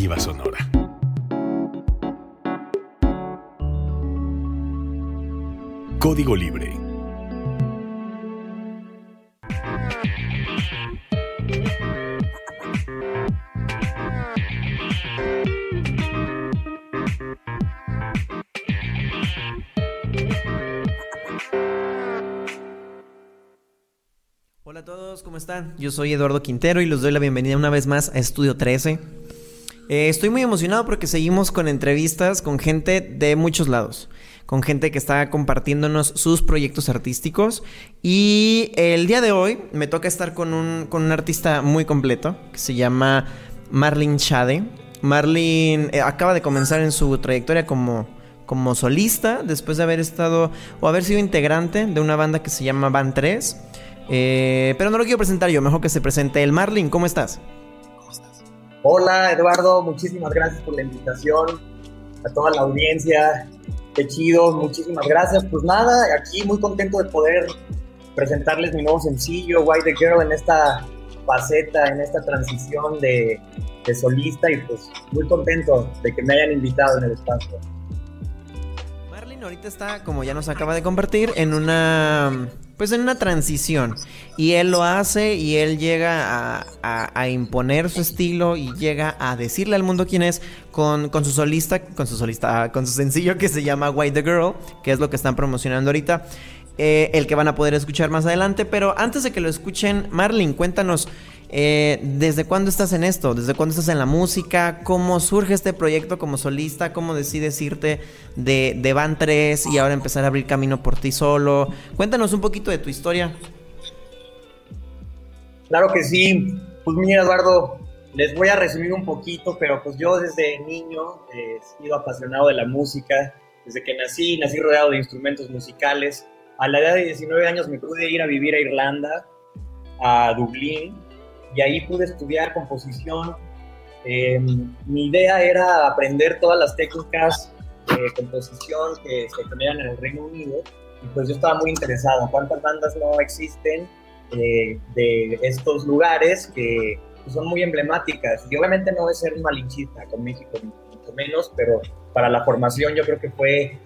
alternativa sonora. Código Libre. Hola a todos, ¿cómo están? Yo soy Eduardo Quintero y les doy la bienvenida una vez más a Estudio 13. Eh, estoy muy emocionado porque seguimos con entrevistas con gente de muchos lados, con gente que está compartiéndonos sus proyectos artísticos y el día de hoy me toca estar con un, con un artista muy completo que se llama Marlene Chade. Marlene eh, acaba de comenzar en su trayectoria como, como solista después de haber estado o haber sido integrante de una banda que se llama Band 3. Eh, pero no lo quiero presentar yo, mejor que se presente el Marlin. ¿Cómo estás? Hola Eduardo, muchísimas gracias por la invitación, a toda la audiencia, qué chido, muchísimas gracias. Pues nada, aquí muy contento de poder presentarles mi nuevo sencillo, Why the Girl, en esta faceta, en esta transición de, de solista y pues muy contento de que me hayan invitado en el espacio. Marlin ahorita está, como ya nos acaba de compartir, en una pues en una transición. Y él lo hace y él llega a, imponer su estilo y llega a decirle al mundo quién es con, con, su solista, con su solista, con su sencillo que se llama White the Girl, que es lo que están promocionando ahorita. Eh, el que van a poder escuchar más adelante. Pero antes de que lo escuchen, Marlin, cuéntanos eh, ¿Desde cuándo estás en esto? ¿Desde cuándo estás en la música? ¿Cómo surge este proyecto como solista? ¿Cómo decides irte de, de Van 3 y ahora empezar a abrir camino por ti solo? Cuéntanos un poquito de tu historia. Claro que sí. Pues mira, Eduardo, les voy a resumir un poquito, pero pues yo desde niño he sido apasionado de la música. Desde que nací, nací rodeado de instrumentos musicales. A la edad de 19 años me pude ir a vivir a Irlanda, a Dublín, y ahí pude estudiar composición. Em, mi idea era aprender todas las técnicas de composición que se tenían en el Reino Unido y pues yo estaba muy interesado. ¿Cuántas bandas no existen eh, de estos lugares que son muy emblemáticas? Y obviamente no es ser malinchista con México, mucho menos, pero para la formación yo creo que fue,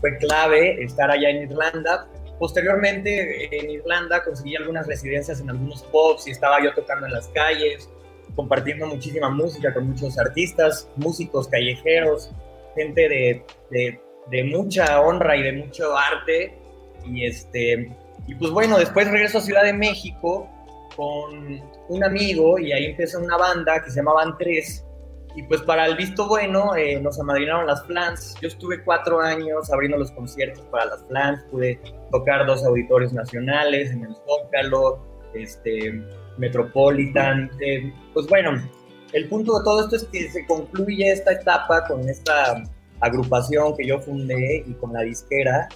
fue clave estar allá en Irlanda Posteriormente en Irlanda conseguí algunas residencias en algunos pubs y estaba yo tocando en las calles, compartiendo muchísima música con muchos artistas, músicos callejeros, gente de, de, mucha honra y de mucho arte. Y, este, y pues bueno, después regreso a Ciudad de México con un amigo y ahí empezó una banda que se llamaban Tres y pues para el visto bueno eh, nos amadrinaron las Flans. Yo estuve cuatro años abriendo los conciertos para las Flans, pude tocar dos auditorios nacionales en el Zócalo, este, Metropolitan. Eh, pues bueno, el punto de todo esto es que se concluye esta etapa con esta agrupación que yo fundé y con la disquera.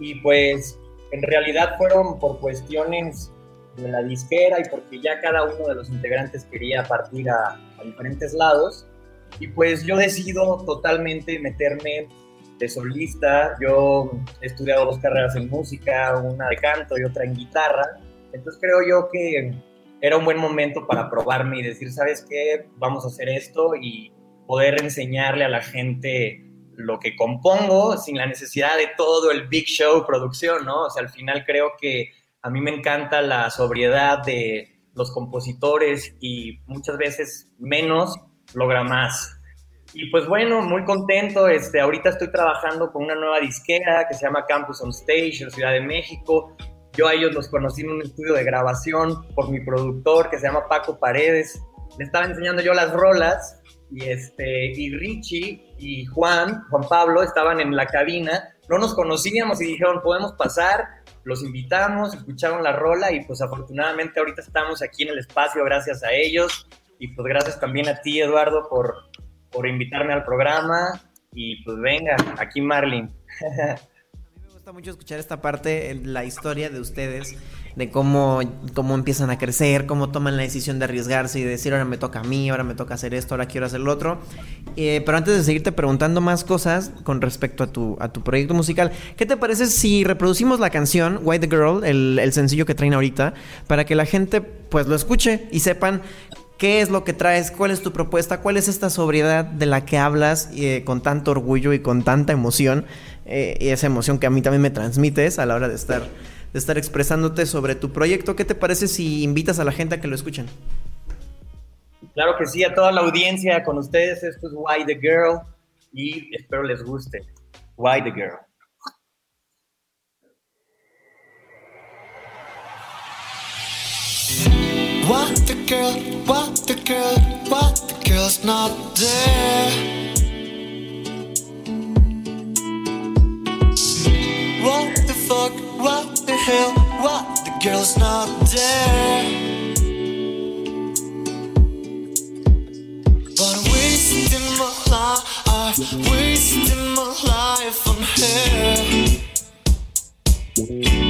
Y pues en realidad fueron por cuestiones de la disquera y porque ya cada uno de los integrantes quería partir a, a diferentes lados y pues yo decido totalmente meterme de solista. Yo he estudiado dos carreras en música, una de canto y otra en guitarra. Entonces creo yo que era un buen momento para probarme y decir, ¿sabes qué? Vamos a hacer esto y poder enseñarle a la gente lo que compongo sin la necesidad de todo el big show producción, ¿no? O sea, al final creo que a mí me encanta la sobriedad de los compositores y muchas veces menos logra más. Y pues bueno, muy contento. Este, ahorita estoy trabajando con una nueva disquera que se llama Campus on Stage en Ciudad de México. Yo a ellos los conocí en un estudio de grabación por mi productor que se llama Paco Paredes. Le estaba enseñando yo las rolas y, este, y Richie y Juan, Juan Pablo, estaban en la cabina. No nos conocíamos y dijeron, podemos pasar. Los invitamos, escucharon la rola y pues afortunadamente ahorita estamos aquí en el espacio gracias a ellos. Y pues gracias también a ti, Eduardo, por, por invitarme al programa. Y pues venga, aquí Marlin. me gusta mucho escuchar esta parte, la historia de ustedes, de cómo, cómo empiezan a crecer, cómo toman la decisión de arriesgarse y decir, ahora me toca a mí, ahora me toca hacer esto, ahora quiero hacer lo otro. Eh, pero antes de seguirte preguntando más cosas con respecto a tu, a tu proyecto musical, ¿qué te parece si reproducimos la canción White Girl, el, el sencillo que traen ahorita, para que la gente pues lo escuche y sepan ¿Qué es lo que traes? ¿Cuál es tu propuesta? ¿Cuál es esta sobriedad de la que hablas eh, con tanto orgullo y con tanta emoción? Eh, y esa emoción que a mí también me transmites a la hora de estar, de estar expresándote sobre tu proyecto. ¿Qué te parece si invitas a la gente a que lo escuchen? Claro que sí, a toda la audiencia con ustedes. Esto es Why the Girl y espero les guste. Why the Girl. What the girl, what the girl, what the girl's not there. What the fuck, what the hell, what the girl's not there. But I'm wasting my life, wasting my life on her.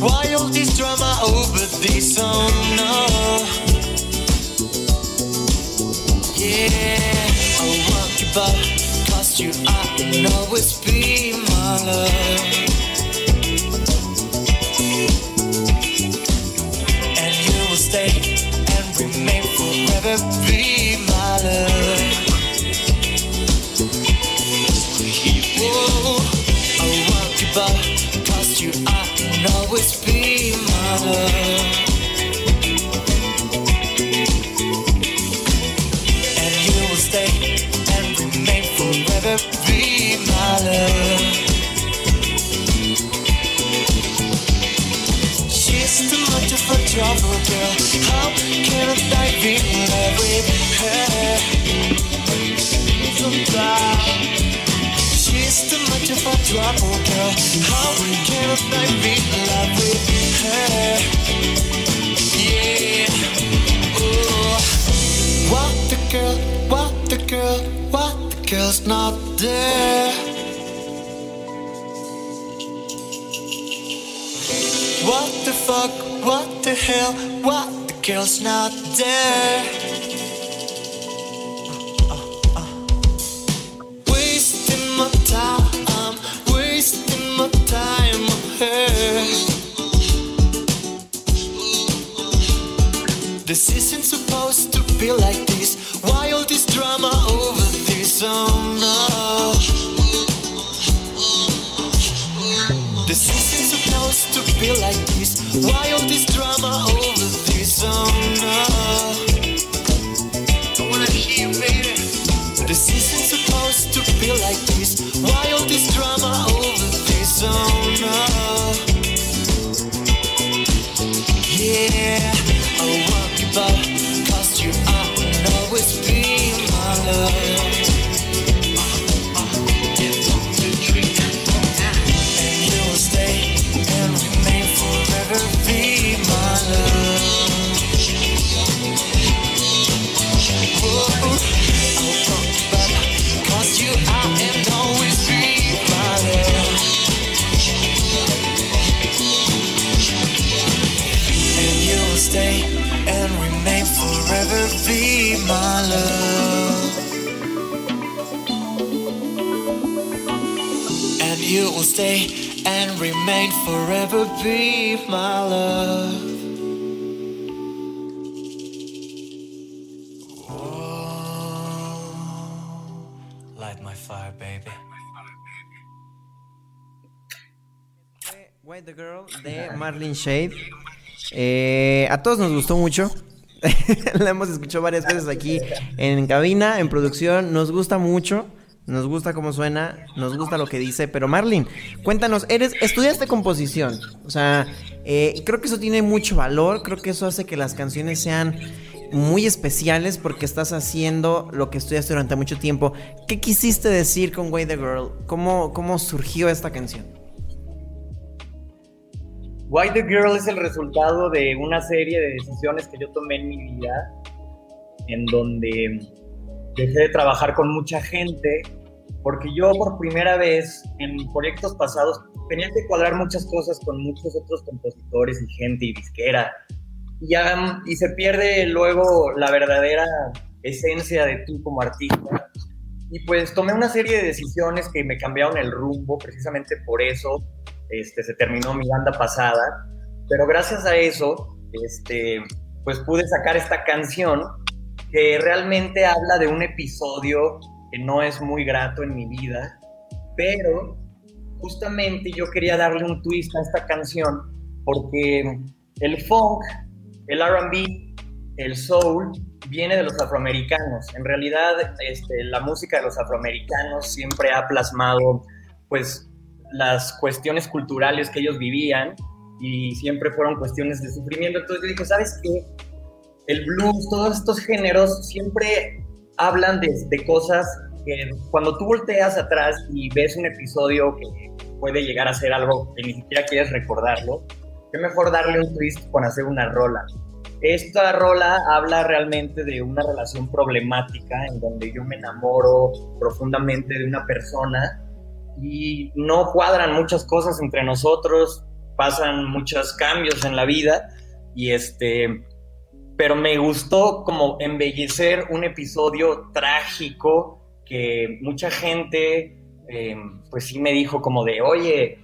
Why all this drama over this? Oh no. Yeah, I want you back you, I can always be my love. And you will stay and remain forever What the fuck, what the hell, what kills not there? What the fuck? What the hell? What the girl's not there. This isn't supposed to be like this. Why all this drama over some oh, love. This isn't supposed to be like this. Why all this drama stay and remain forever be my love. light my fire, baby. White the Girl de Marlene Shade. Eh, a todos nos gustó mucho. La hemos escuchado varias veces aquí en cabina, en producción. Nos gusta mucho nos gusta cómo suena, nos gusta lo que dice, pero Marlin, cuéntanos, eres, estudiaste composición, o sea, eh, creo que eso tiene mucho valor, creo que eso hace que las canciones sean muy especiales porque estás haciendo lo que estudiaste durante mucho tiempo. ¿Qué quisiste decir con Way the Girl? ¿Cómo, cómo surgió esta canción? Why the Girl es el resultado de una serie de decisiones que yo tomé en mi vida, en donde dejé de trabajar con mucha gente porque yo por primera vez en proyectos pasados tenía que cuadrar muchas cosas con muchos otros compositores y gente y disquera. Y, ya, y se pierde luego la verdadera esencia de tú como artista. Y pues tomé una serie de decisiones que me cambiaron el rumbo, precisamente por eso este, se terminó mi banda pasada. Pero gracias a eso, este, pues pude sacar esta canción que realmente habla de un episodio que no es muy grato en mi vida, pero justamente yo quería darle un twist a esta canción porque el funk, el RB, el soul viene de los afroamericanos. En realidad, este, la música de los afroamericanos siempre ha plasmado, pues, las cuestiones culturales que ellos vivían y siempre fueron cuestiones de sufrimiento. Entonces yo dije, ¿sabes qué? El blues, todos estos géneros siempre hablan de, cosas que cuando tú volteas atrás y ves un episodio que puede llegar a ser algo que ni siquiera quieres recordarlo, qué mejor darle un twist con hacer una rola. Esta rola habla realmente de una relación problemática en donde yo me enamoro profundamente de una persona y no cuadran muchas cosas entre nosotros, pasan muchos cambios en la vida y este pero me gustó como embellecer un episodio trágico que mucha gente eh, pues sí me dijo como de, oye,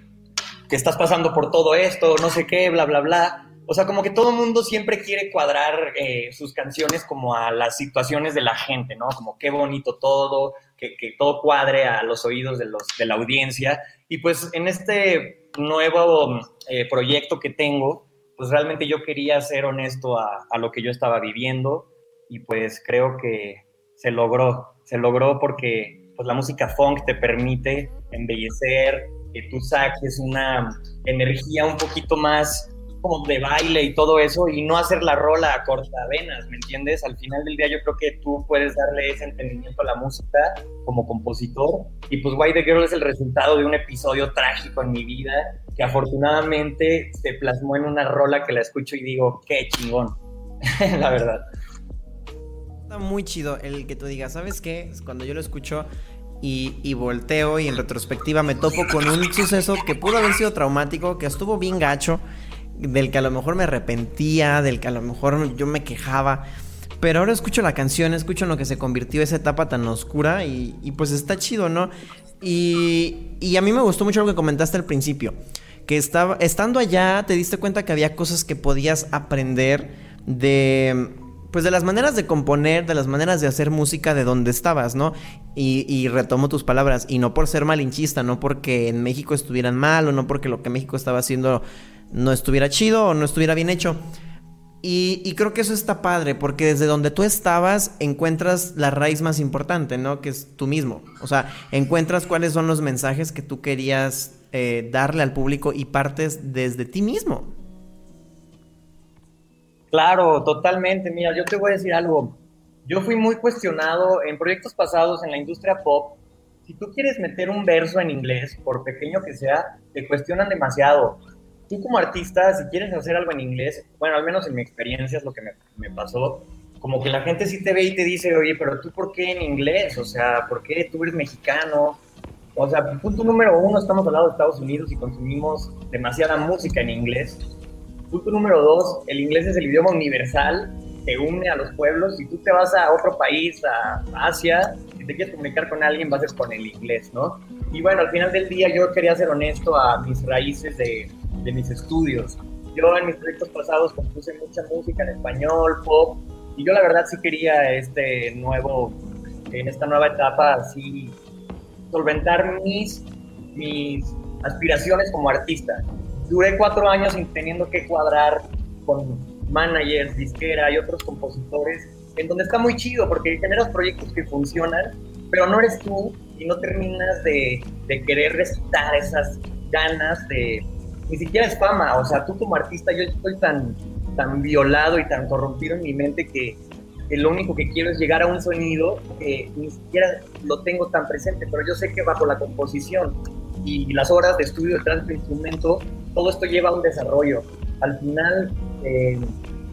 que estás pasando por todo esto, no sé qué, bla, bla, bla. O sea, como que todo el mundo siempre quiere cuadrar eh, sus canciones como a las situaciones de la gente, ¿no? Como qué bonito todo, que, que todo cuadre a los oídos de, los, de la audiencia. Y pues en este nuevo eh, proyecto que tengo, pues realmente yo quería ser honesto a, lo que yo estaba viviendo y pues creo que se logró, se logró porque pues la música funk te permite embellecer, que tú saques una energía un poquito más como de baile y todo eso y no hacer la rola a cortavenas, ¿me entiendes? Al final del día yo creo que tú puedes darle ese entendimiento a la música como compositor y pues Why the Girl es el resultado de un episodio trágico en mi vida que afortunadamente se plasmó en una rola que la escucho y digo, qué chingón, la verdad. Está muy chido el que tú digas, ¿sabes qué? Cuando yo lo escucho y, y, volteo y en retrospectiva me topo con un suceso que pudo haber sido traumático, que estuvo bien gacho, del que a lo mejor me arrepentía, del que a lo mejor yo me quejaba. Pero ahora escucho la canción, escucho en lo que se convirtió esa etapa tan oscura y, pues está chido, ¿no? Y, y, a mí me gustó mucho lo que comentaste al principio, que estaba, estando allá te diste cuenta que había cosas que podías aprender de pues de las maneras de componer, de las maneras de hacer música de donde estabas, ¿no? Y, y, retomo tus palabras, y no por ser malinchista, no porque en México estuvieran mal, o no porque lo que México estaba haciendo no estuviera chido o no estuviera bien hecho. Y, creo que eso está padre, porque desde donde tú estabas encuentras la raíz más importante, ¿no? Que es tú mismo. O sea, encuentras cuáles son los mensajes que tú querías eh, darle al público y partes desde ti mismo. Claro, totalmente. Mira, yo te voy a decir algo. Yo fui muy cuestionado en proyectos pasados en la industria pop. Si tú quieres meter un verso en inglés, por pequeño que sea, te cuestionan demasiado. Tú como artista, si quieres hacer algo en inglés, bueno, al menos en mi experiencia es lo que me, me pasó, como que la gente sí te ve y te dice, oye, pero tú por qué en inglés? O sea, ¿por qué tú eres mexicano? O sea, punto número uno, estamos al lado de Estados Unidos y consumimos demasiada música en inglés. Punto número dos, el inglés es el idioma universal, te une a los pueblos. Si tú te vas a otro país, a Asia, si te quieres comunicar con alguien, vas con el inglés, ¿no? Y bueno, al final del día yo quería ser honesto a mis raíces de, de mis estudios. Yo en mis proyectos pasados compuse mucha música en español, pop, y yo la verdad sí quería este nuevo, en esta nueva etapa, así solventar mis, mis aspiraciones como artista duré cuatro años teniendo que cuadrar con managers, disquera y otros compositores, en donde está muy chido porque generas proyectos que funcionan, pero no eres tú y no terminas de, de querer recitar esas ganas de... Ni siquiera es fama, o sea, tú como artista, yo estoy tan, tan violado y tan corrompido en mi mente que, que lo único que quiero es llegar a un sonido que ni siquiera lo tengo tan presente, pero yo sé que bajo la composición y las horas de estudio detrás del instrumento todo esto lleva a un desarrollo. Al final, eh,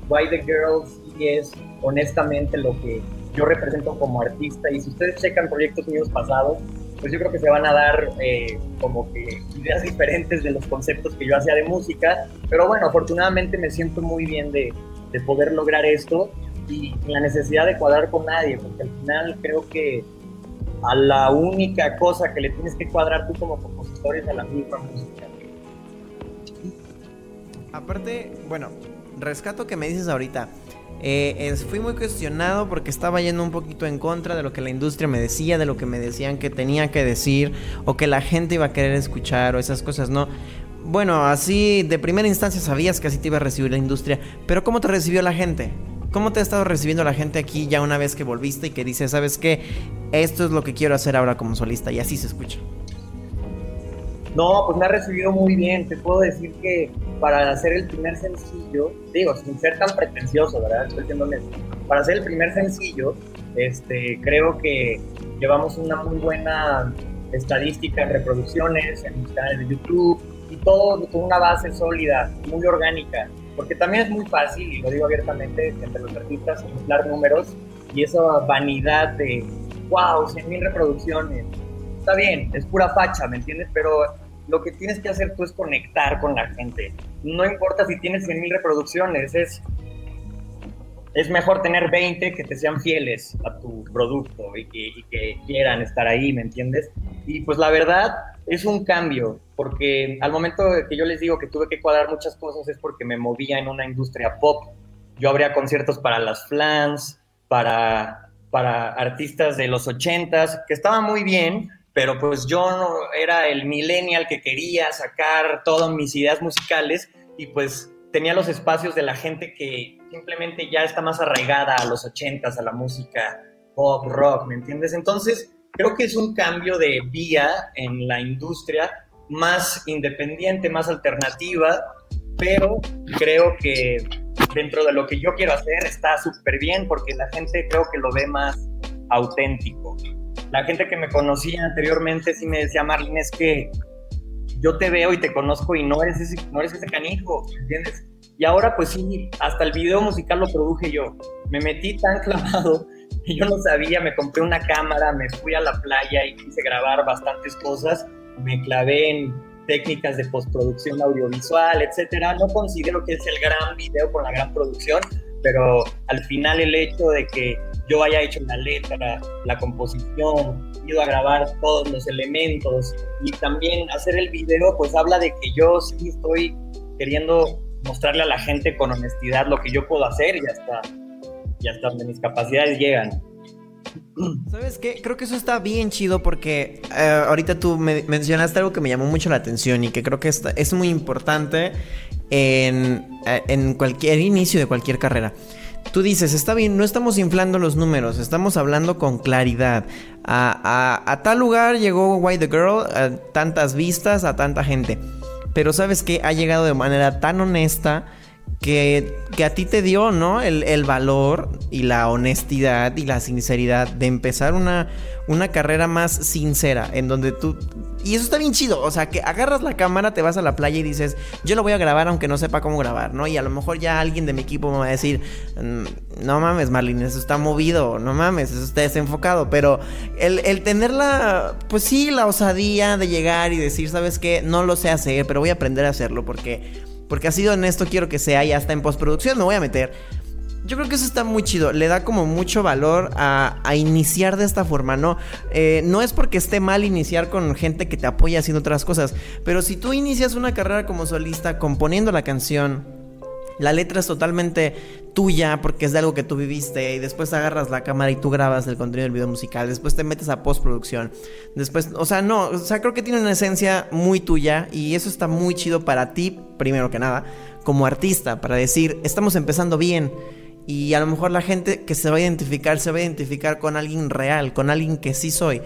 Why the Girls es honestamente lo que yo represento como artista y si ustedes checan proyectos míos pasados, pues yo creo que se van a dar eh, como que ideas diferentes de los conceptos que yo hacía de música, pero bueno, afortunadamente me siento muy bien de, de poder lograr esto y la necesidad de cuadrar con nadie, porque al final creo que a la única cosa que le tienes que cuadrar tú como compositor es a la misma música. Aparte, bueno, rescato que me dices ahorita. Eh, fui muy cuestionado porque estaba yendo un poquito en contra de lo que la industria me decía, de lo que me decían que tenía que decir o que la gente iba a querer escuchar o esas cosas, ¿no? Bueno, así de primera instancia sabías que así te iba a recibir la industria, pero ¿cómo te recibió la gente? ¿Cómo te ha estado recibiendo la gente aquí ya una vez que volviste y que dices, sabes qué? Esto es lo que quiero hacer ahora como solista y así se escucha. No, pues me ha recibido muy bien. Te puedo decir que para hacer el primer sencillo, digo, sin ser tan pretencioso, ¿verdad? Estoy siendo honesto. Para hacer el primer sencillo, este, creo que llevamos una muy buena estadística en reproducciones, en mis canales de YouTube y todo con una base sólida, muy orgánica. Porque también es muy fácil, y lo digo abiertamente, entre los artistas, inflar números y esa vanidad de, wow, 100 mil reproducciones, está bien, es pura facha, ¿me entiendes? Pero lo que tienes que hacer tú es conectar con la gente. No importa si tienes 100 mil reproducciones, es, es mejor tener 20 que te sean fieles a tu producto y que, y que quieran estar ahí, ¿me entiendes? Y pues la verdad es un cambio, porque al momento que yo les digo que tuve que cuadrar muchas cosas es porque me movía en una industria pop. Yo abría conciertos para las flans, para, para artistas de los 80s, que estaba muy bien, pero pues yo era el millennial que quería sacar todas mis ideas musicales y pues tenía los espacios de la gente que simplemente ya está más arraigada a los 80s, a la música pop, rock, ¿me entiendes? Entonces, creo que es un cambio de vía en la industria más independiente, más alternativa, pero creo que dentro de lo que yo quiero hacer está súper bien porque la gente creo que lo ve más auténtico. La gente que me conocía anteriormente sí me decía, Marlene, es que yo te veo y te conozco y no eres ese, no eres ese canijo, ¿entiendes? Y ahora pues sí, hasta el video musical lo produje yo. Me metí tan clavado que yo no sabía, me compré una cámara, me fui a la playa y quise grabar bastantes cosas, me clavé en técnicas de postproducción audiovisual, etcétera. No considero que es el gran video con la gran producción, pero al final el hecho de que yo haya hecho la letra, la composición, ido a grabar todos los elementos y también hacer el video, pues habla de que yo sí estoy queriendo mostrarle a la gente con honestidad lo que yo puedo hacer y hasta, y hasta donde mis capacidades llegan. ¿Sabes qué? Creo que eso está bien chido porque eh, ahorita tú me mencionaste algo que me llamó mucho la atención y que creo que está- es muy importante en, eh, en cualquier inicio de cualquier carrera. Tú dices, está bien, no estamos inflando los números, estamos hablando con claridad. A, tal lugar llegó Why the Girl, a tantas vistas, a tanta gente. Pero sabes que ha llegado de manera tan honesta que, que a ti te dio, ¿no? El, el valor y la honestidad y la sinceridad de empezar una, una carrera más sincera, en donde tú... Y eso está bien chido, o sea, que agarras la cámara, te vas a la playa y dices, yo lo voy a grabar aunque no sepa cómo grabar, ¿no? Y a lo mejor ya alguien de mi equipo me va a decir, "Mm, no mames, Marlene, eso está movido, no mames, eso está desenfocado, pero el, el tener la, pues sí, la osadía de llegar y decir, ¿sabes qué? No lo sé hacer, pero voy a aprender a hacerlo porque... Porque así de honesto quiero que sea y hasta en postproducción me voy a meter. Yo creo que eso está muy chido. Le da como mucho valor a, a iniciar de esta forma, ¿no? Eh, no es porque esté mal iniciar con gente que te apoya haciendo otras cosas. Pero si tú inicias una carrera como solista componiendo la canción, la letra es totalmente tuya porque es de algo que tú viviste y después agarras la cámara y tú grabas el contenido del video musical, después te metes a postproducción, después, o sea, no, o sea, creo que tiene una esencia muy tuya y eso está muy chido para ti, primero que nada, como artista, para decir, estamos empezando bien y a lo mejor la gente que se va a identificar se va a identificar con alguien real, con alguien que sí soy.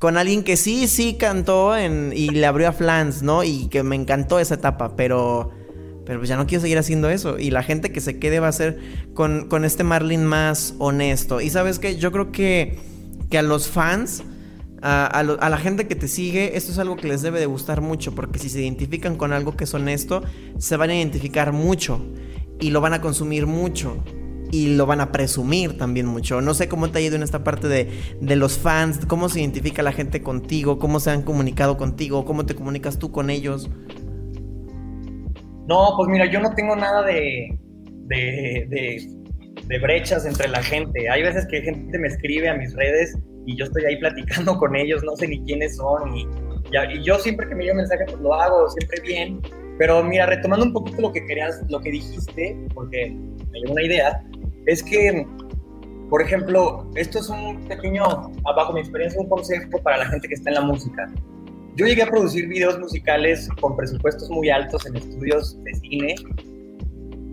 Con alguien que sí, sí cantó en, y le abrió a Flans, ¿no? Y que me encantó esa etapa, pero pero pues ya no quiero seguir haciendo eso. Y la gente que se quede va a ser con, con este Marlin más honesto. Y sabes que yo creo que, que a los fans, a, a la gente que te sigue, esto es algo que les debe de gustar mucho. Porque si se identifican con algo que es honesto, se van a identificar mucho. Y lo van a consumir mucho. Y lo van a presumir también mucho. No sé cómo te ha ido en esta parte de, de los fans, cómo se identifica la gente contigo, cómo se han comunicado contigo, cómo te comunicas tú con ellos. No, pues mira, yo no tengo nada de, de, de, de brechas entre la gente. Hay veces que gente me escribe a mis redes y yo estoy ahí platicando con ellos, no sé ni quiénes son. Y, y, yo siempre que me llega un mensaje, pues lo hago siempre bien. Pero mira, retomando un poquito lo que querías, lo que dijiste, porque me dio una idea, es que, por ejemplo, esto es un pequeño, bajo mi experiencia, un consejo para la gente que está en la música. Yo llegué a producir videos musicales con presupuestos muy altos en estudios de cine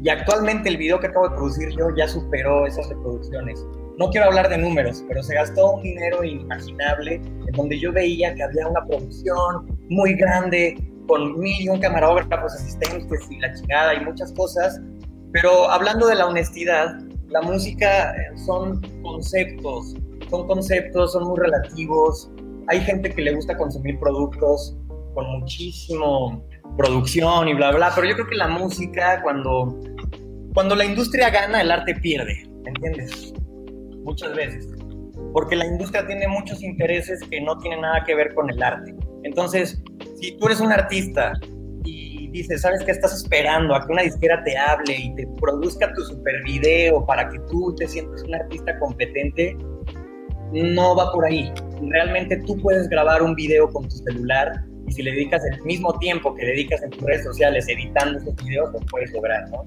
y actualmente el video que acabo de producir yo ya superó esas reproducciones. No quiero hablar de números, pero se gastó un dinero inimaginable en donde yo veía que había una producción muy grande con mil y un camarógrafos, asistentes y la chingada y muchas cosas. Pero hablando de la honestidad, la música son conceptos, son conceptos, son muy relativos. Hay gente que le gusta consumir productos con muchísimo producción y bla, bla, pero yo creo que la música, cuando, cuando la industria gana, el arte pierde, ¿entiendes? Muchas veces. Porque la industria tiene muchos intereses que no tienen nada que ver con el arte. Entonces, si tú eres un artista dices, ¿sabes qué estás esperando? A que una disquera te hable y te produzca tu super video para que tú te sientas un artista competente, no va por ahí. Realmente tú puedes grabar un video con tu celular y si le dedicas el mismo tiempo que dedicas en tus redes sociales editando esos videos, lo puedes lograr, ¿no?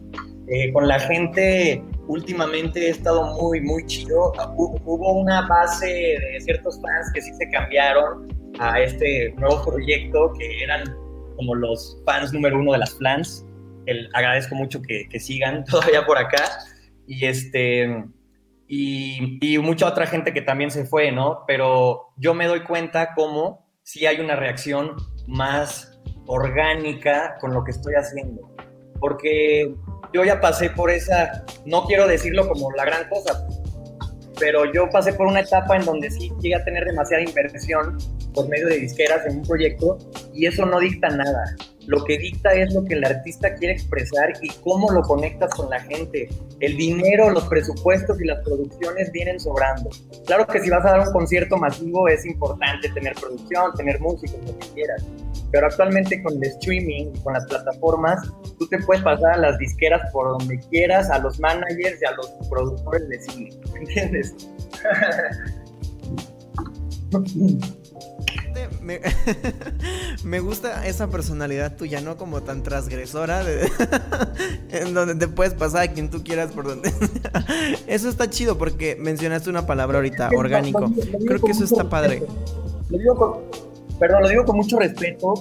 Eh, con la gente últimamente he estado muy, muy chido. Hubo una base de ciertos fans que sí se cambiaron a este nuevo proyecto, que eran como los fans número uno de las plans. El, agradezco mucho que, sigan todavía por acá. Y este... Y, y mucha otra gente que también se fue, ¿no? Pero yo me doy cuenta cómo si hay una reacción más orgánica con lo que estoy haciendo. Porque yo ya pasé por esa, no quiero decirlo como la gran cosa, pero yo pasé por una etapa en donde sí llegué a tener demasiada inversión por medio de disqueras en un proyecto y eso no dicta nada. Lo que dicta es lo que el artista quiere expresar y cómo lo conectas con la gente. El dinero, los presupuestos y las producciones vienen sobrando. Claro que si vas a dar un concierto masivo es importante tener producción, tener músicos, lo que quieras. Pero actualmente con el streaming, con las plataformas, tú te puedes pasar a las disqueras por donde quieras, a los managers y a los productores de cine. ¿Entiendes? Me, me, gusta esa personalidad tuya, no como tan transgresora, de, en donde te puedes pasar a quien tú quieras por donde. Eso está chido porque mencionaste una palabra ahorita, orgánico. Creo que eso está padre. Lo digo con, perdón, lo digo con mucho respeto,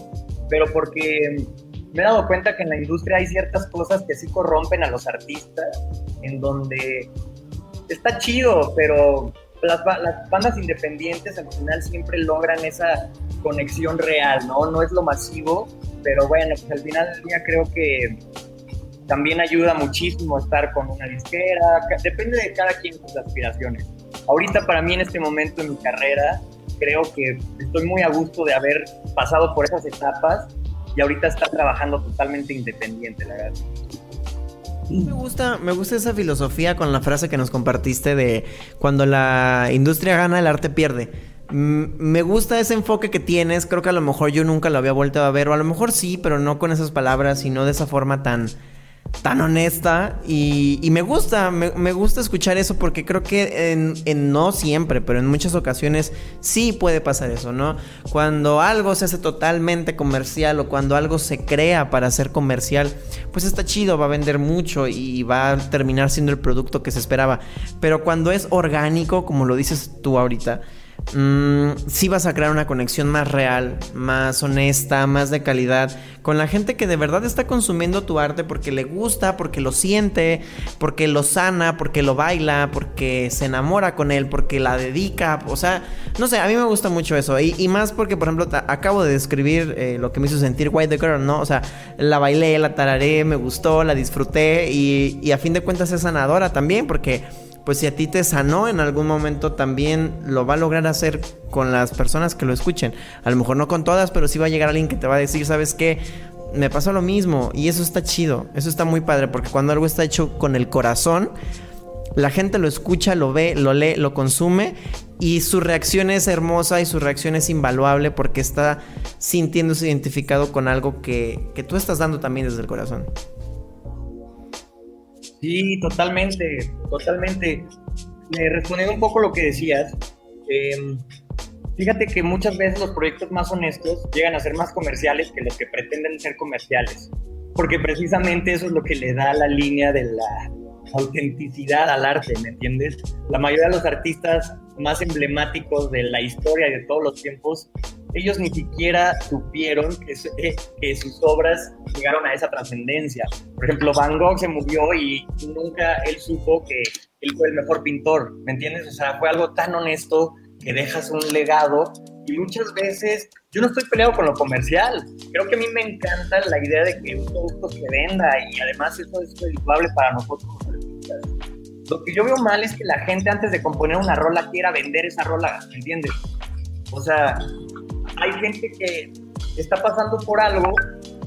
pero porque me he dado cuenta que en la industria hay ciertas cosas que sí corrompen a los artistas, en donde está chido, pero las, bandas independientes al final siempre logran esa conexión real, ¿no? No es lo masivo, pero bueno, pues al final del día creo que también ayuda muchísimo estar con una disquera, depende de cada quien sus aspiraciones. Ahorita para mí en este momento en mi carrera, creo que estoy muy a gusto de haber pasado por esas etapas y ahorita estar trabajando totalmente independiente, la verdad. Me gusta, me gusta esa filosofía con la frase que nos compartiste de cuando la industria gana, el arte pierde. Me gusta ese enfoque que tienes, creo que a lo mejor yo nunca lo había vuelto a ver, o a lo mejor sí, pero no con esas palabras y no de esa forma tan, tan honesta y, me gusta, me, me, gusta escuchar eso porque creo que en, en, no siempre, pero en muchas ocasiones sí puede pasar eso, ¿no? Cuando algo se hace totalmente comercial o cuando algo se crea para ser comercial, pues está chido, va a vender mucho y va a terminar siendo el producto que se esperaba. Pero cuando es orgánico, como lo dices tú ahorita, mmm, sí vas a crear una conexión más real, más honesta, más de calidad con la gente que de verdad está consumiendo tu arte porque le gusta, porque lo siente, porque lo sana, porque lo baila, porque se enamora con él, porque la dedica. O sea, no sé, a mí me gusta mucho eso. Y, más porque, por ejemplo, acabo de describir eh, lo que me hizo sentir White the Girl, ¿no? O sea, la bailé, la tararé, me gustó, la disfruté y a fin de cuentas es sanadora también porque pues si a ti te sanó en algún momento, también lo va a lograr hacer con las personas que lo escuchen. A lo mejor no con todas, pero sí va a llegar alguien que te va a decir, ¿sabes qué? Me pasó lo mismo y eso está chido, eso está muy padre, porque cuando algo está hecho con el corazón, la gente lo escucha, lo ve, lo lee, lo consume y su reacción es hermosa y su reacción es invaluable porque está sintiéndose identificado con algo que, que tú estás dando también desde el corazón. Sí, totalmente, totalmente. Me respondiendo un poco lo que decías, eh, fíjate que muchas veces los proyectos más honestos llegan a ser más comerciales que los que pretenden ser comerciales, porque precisamente eso es lo que le da la línea de la autenticidad al arte, ¿me entiendes? La mayoría de los artistas más emblemáticos de la historia y de todos los tiempos, ellos ni siquiera supieron que, eh, que sus obras llegaron a esa trascendencia. Por ejemplo, Van Gogh se murió y nunca él supo que él fue el mejor pintor, ¿me entiendes? O sea, fue algo tan honesto que dejas un legado y muchas veces yo no estoy peleado con lo comercial. Creo que a mí me encanta la idea de que un producto se venda y además eso es redituable para nosotros lo que yo veo mal es que la gente antes de componer una rola quiera vender esa rola, ¿me entiendes? O sea, hay gente que está pasando por algo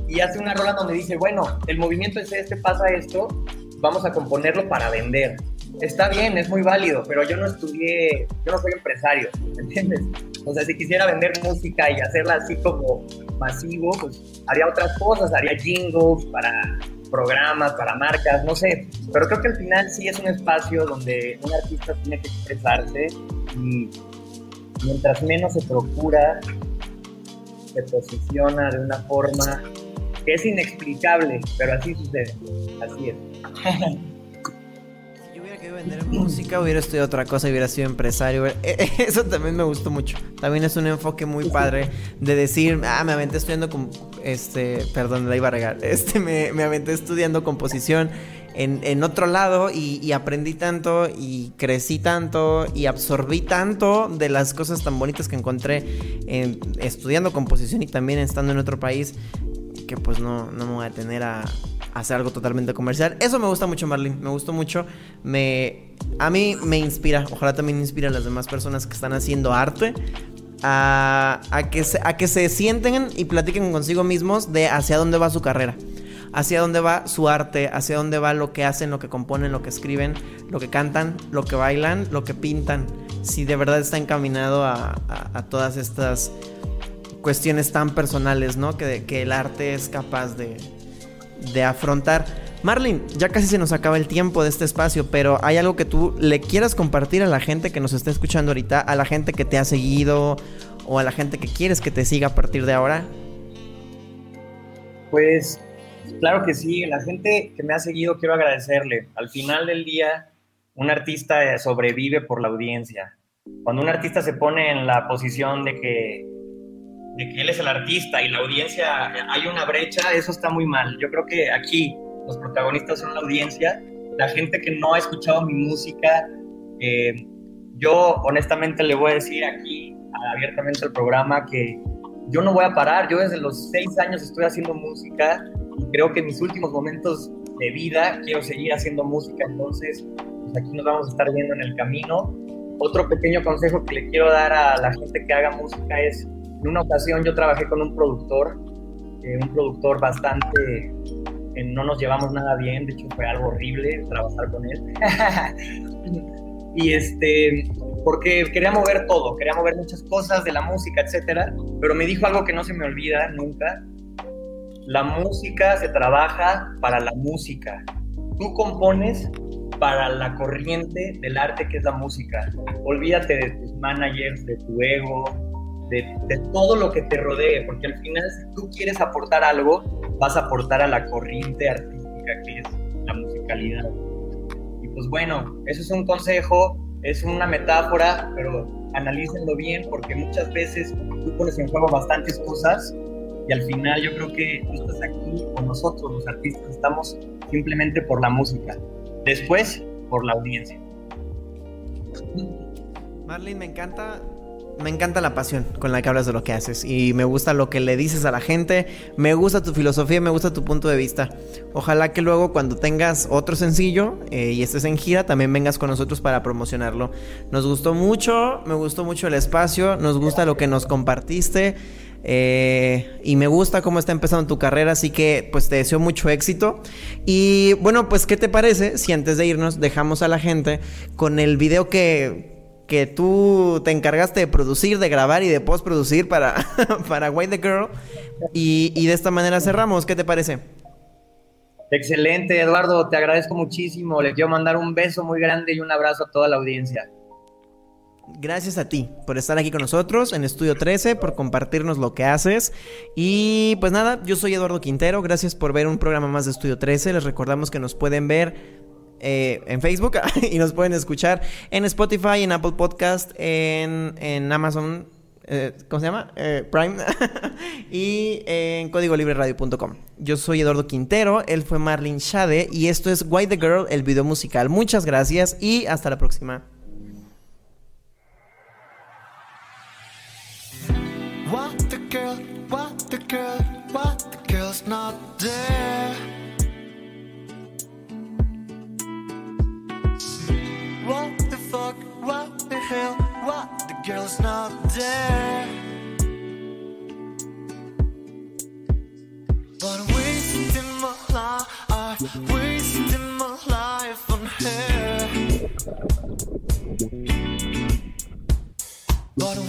y hace una rola donde dice, bueno, el movimiento es este, pasa esto, vamos a componerlo para vender. Está bien, es muy válido, pero yo no estudié, yo no soy empresario, ¿me entiendes? O sea, si quisiera vender música y hacerla así como masivo, pues haría otras cosas, haría jingles para programas, para marcas, no sé. Pero creo que al final sí es un espacio donde un artista tiene que expresarse y mientras menos se procura, se posiciona de una forma que es inexplicable, pero así sucede. Así es. Vender música, hubiera estudiado otra cosa, hubiera sido empresario. Eso también me gustó mucho. También es un enfoque muy padre de decir, ah, me aventé estudiando con, este, perdón, la iba a regar. Este, me, aventé estudiando composición en, en otro lado y, y, aprendí tanto y crecí tanto y absorbí tanto de las cosas tan bonitas que encontré en, estudiando composición y también estando en otro país que pues no, no me voy a tener a, hacer algo totalmente comercial. Eso me gusta mucho, Marlene. Me gustó mucho. Me, a mí me inspira. Ojalá también inspire a las demás personas que están haciendo arte. A, que se, a que se sienten y platiquen consigo mismos de hacia dónde va su carrera. Hacia dónde va su arte, hacia dónde va lo que hacen, lo que componen, lo que escriben, lo que cantan, lo que bailan, lo que pintan. Si de verdad está encaminado a, a, a todas estas cuestiones tan personales, ¿no? Que, que el arte es capaz de, de afrontar. Marlene, ya casi se nos acaba el tiempo de este espacio, pero ¿hay algo que tú le quieras compartir a la gente que nos está escuchando ahorita, a la gente que te ha seguido o a la gente que quieres que te siga a partir de ahora? Pues claro que sí, la gente que me ha seguido quiero agradecerle. Al final del día, un artista sobrevive por la audiencia. Cuando un artista se pone en la posición de que de que él es el artista y la audiencia hay una brecha, eso está muy mal. Yo creo que aquí los protagonistas son la audiencia, la gente que no ha escuchado mi música. Eh, yo honestamente le voy a decir aquí abiertamente al programa que yo no voy a parar. Yo desde los seis años estoy haciendo música y creo que en mis últimos momentos de vida quiero seguir haciendo música. Entonces, pues aquí nos vamos a estar viendo en el camino. Otro pequeño consejo que le quiero dar a la gente que haga música es en una ocasión yo trabajé con un productor, eh, un productor bastante, eh, no nos llevamos nada bien, de hecho fue algo horrible trabajar con él. y este, porque quería mover todo, quería mover muchas cosas de la música, etcétera, pero me dijo algo que no se me olvida nunca. La música se trabaja para la música. Tú compones para la corriente del arte que es la música. Olvídate de tus managers, de tu ego, de, todo lo que te rodee, porque al final si tú quieres aportar algo, vas a aportar a la corriente artística que es la musicalidad. Y pues bueno, eso es un consejo, es una metáfora, pero analícenlo bien porque muchas veces tú pones en juego bastantes cosas y al final yo creo que tú estás aquí con nosotros, los artistas, estamos simplemente por la música, después por la audiencia. Marlene, me encanta me encanta la pasión con la que hablas de lo que haces y me gusta lo que le dices a la gente, me gusta tu filosofía, me gusta tu punto de vista. Ojalá que luego cuando tengas otro sencillo eh, y estés en gira también vengas con nosotros para promocionarlo. Nos gustó mucho, me gustó mucho el espacio, nos gusta lo que nos compartiste. Eh, y me gusta cómo está empezando tu carrera, así que pues te deseo mucho éxito. Y bueno, pues ¿qué te parece si antes de irnos dejamos a la gente con el video que, que tú te encargaste de producir, de grabar y de postproducir para, para the Girl? Y, y de esta manera cerramos, ¿qué te parece? Excelente, Eduardo, te agradezco muchísimo. Les quiero mandar un beso muy grande y un abrazo a toda la audiencia. Gracias a ti por estar aquí con nosotros en Estudio 13, por compartirnos lo que haces. Y pues nada, yo soy Eduardo Quintero, gracias por ver un programa más de Estudio 13. Les recordamos que nos pueden ver eh, en Facebook y nos pueden escuchar en Spotify, en Apple Podcast, en, en Amazon, eh, ¿cómo se llama? Eh, Prime y en códigolibreradio.com. Yo soy Eduardo Quintero, él fue Marlene Shade y esto es Why the Girl, el video musical. Muchas gracias y hasta la próxima. Hell, what the girl's not there. But I'm wasting my life, wasting my life on her. But I'm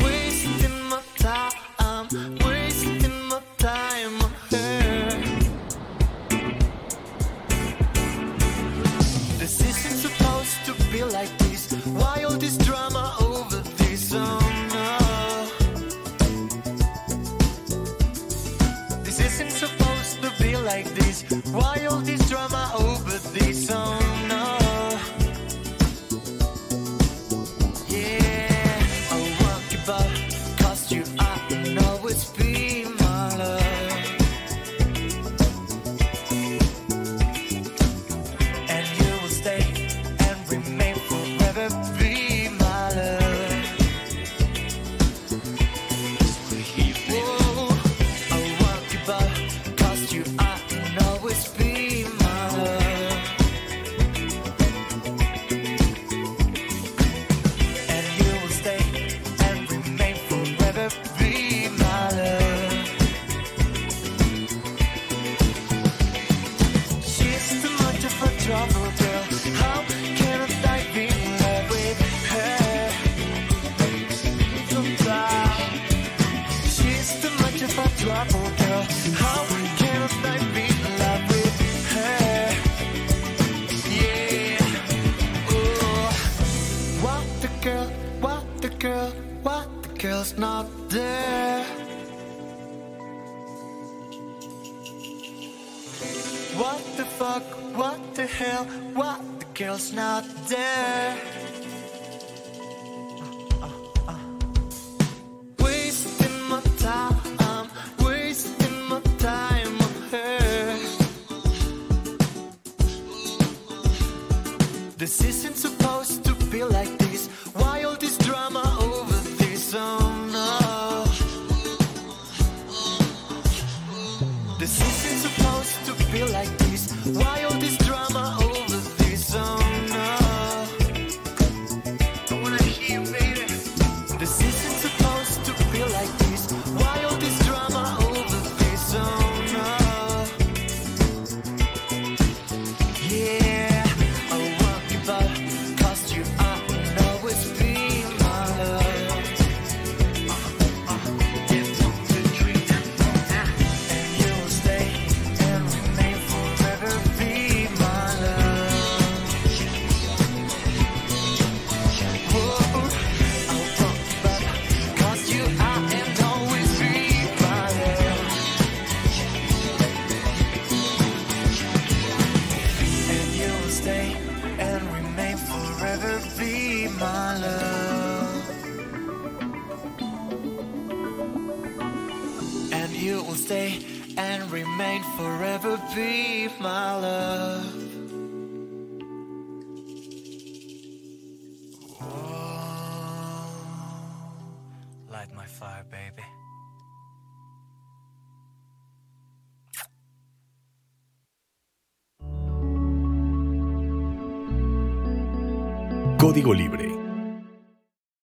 girl's not there. What the fuck, what the hell, what the girl's not there. Código Libre